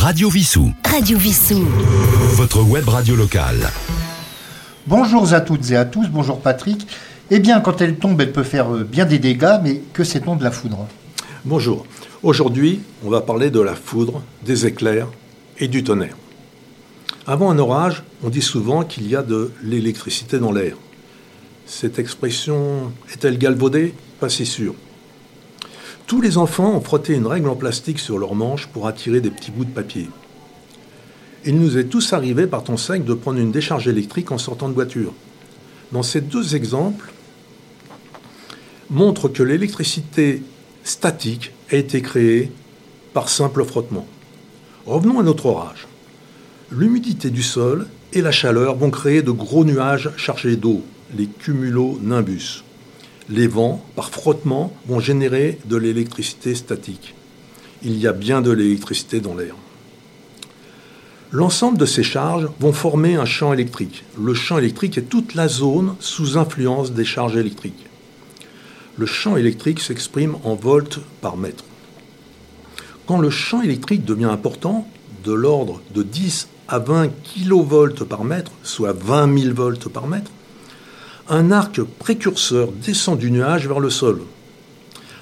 Radio Vissou. Radio Vissou. Votre web radio locale. Bonjour à toutes et à tous, bonjour Patrick. Eh bien, quand elle tombe, elle peut faire euh, bien des dégâts, mais que sait-on de la foudre? Bonjour. Aujourd'hui, on va parler de la foudre, des éclairs et du tonnerre. Avant un orage, on dit souvent qu'il y a de l'électricité dans l'air. Cette expression est-elle galvaudée? Pas si sûr. Tous les enfants ont frotté une règle en plastique sur leur manche pour attirer des petits bouts de papier. Il nous est tous arrivé par ton sac de prendre une décharge électrique en sortant de voiture. Dans ces deux exemples, montrent que l'électricité statique a été créée par simple frottement. Revenons à notre orage. L'humidité du sol et la chaleur vont créer de gros nuages chargés d'eau, les cumulonimbus. Les vents, par frottement, vont générer de l'électricité statique. Il y a bien de l'électricité dans l'air. L'ensemble de ces charges vont former un champ électrique. Le champ électrique est toute la zone sous influence des charges électriques. Le champ électrique s'exprime en volts par mètre. Quand le champ électrique devient important, de l'ordre de 10 à 20 kV par mètre, soit 20 000 volts par mètre, un arc précurseur descend du nuage vers le sol.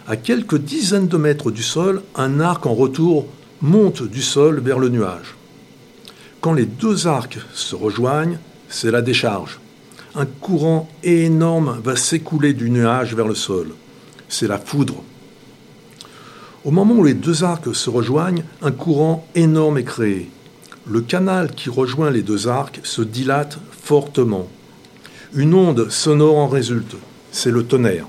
À quelques dizaines de mètres du sol, un arc en retour monte du sol vers le nuage. Quand les deux arcs se rejoignent, c'est la décharge. Un courant énorme va s'écouler du nuage vers le sol. C'est la foudre. Au moment où les deux arcs se rejoignent, un courant énorme est créé. Le canal qui rejoint les deux arcs se dilate fortement. Une onde sonore en résulte, c'est le tonnerre.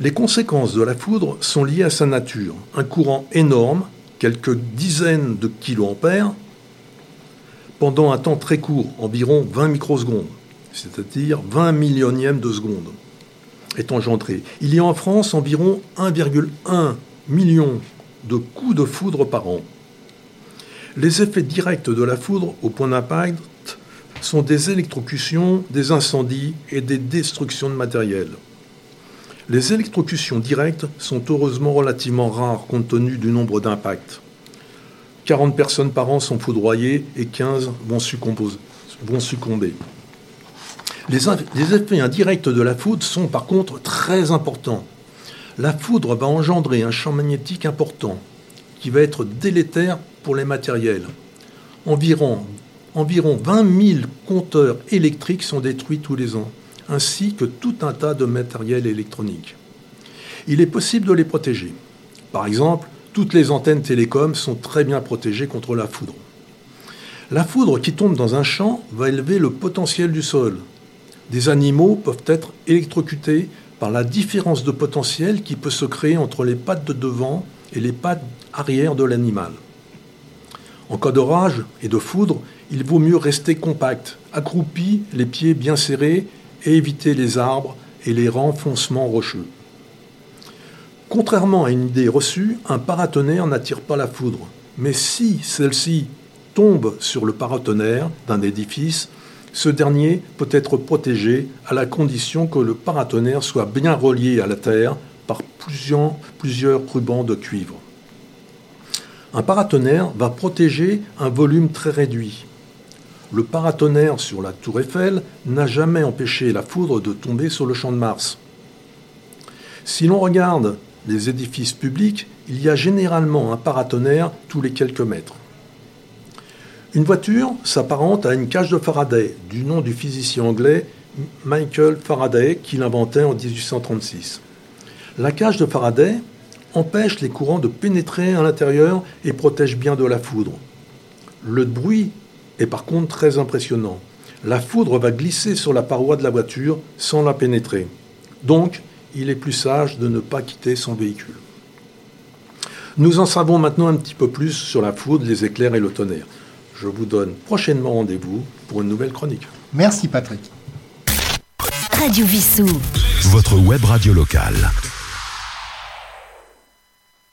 Les conséquences de la foudre sont liées à sa nature. Un courant énorme, quelques dizaines de kiloampères, pendant un temps très court, environ 20 microsecondes, c'est-à-dire 20 millionièmes de seconde, est engendré. Il y a en France environ 1,1 million de coups de foudre par an. Les effets directs de la foudre au point d'impact sont des électrocutions, des incendies et des destructions de matériel. Les électrocutions directes sont heureusement relativement rares compte tenu du nombre d'impacts. 40 personnes par an sont foudroyées et 15 vont, succomber. Les, les effets indirects de la foudre sont par contre très importants. La foudre va engendrer un champ magnétique important qui va être délétère pour les matériels. Environ environ 20 000 compteurs électriques sont détruits tous les ans, ainsi que tout un tas de matériel électronique. Il est possible de les protéger. Par exemple, toutes les antennes télécom sont très bien protégées contre la foudre. La foudre qui tombe dans un champ va élever le potentiel du sol. Des animaux peuvent être électrocutés par la différence de potentiel qui peut se créer entre les pattes de devant et les pattes arrière de l'animal. En cas d'orage et de foudre, il vaut mieux rester compact, accroupi, les pieds bien serrés et éviter les arbres et les renfoncements rocheux. Contrairement à une idée reçue, un paratonnerre n'attire pas la foudre. Mais si celle-ci tombe sur le paratonnerre d'un édifice, ce dernier peut être protégé à la condition que le paratonnerre soit bien relié à la terre par plusieurs, plusieurs rubans de cuivre. Un paratonnerre va protéger un volume très réduit, le paratonnerre sur la tour Eiffel n'a jamais empêché la foudre de tomber sur le champ de Mars. Si l'on regarde les édifices publics, il y a généralement un paratonnerre tous les quelques mètres. Une voiture s'apparente à une cage de Faraday, du nom du physicien anglais Michael Faraday, qui l'inventait en 1836. La cage de Faraday empêche les courants de pénétrer à l'intérieur et protège bien de la foudre. Le bruit est par contre très impressionnant. La foudre va glisser sur la paroi de la voiture sans la pénétrer. Donc, il est plus sage de ne pas quitter son véhicule. Nous en savons maintenant un petit peu plus sur la foudre, les éclairs et le tonnerre. Je vous donne prochainement rendez-vous pour une nouvelle chronique. Merci Patrick. Radio Vissou. Votre web radio locale.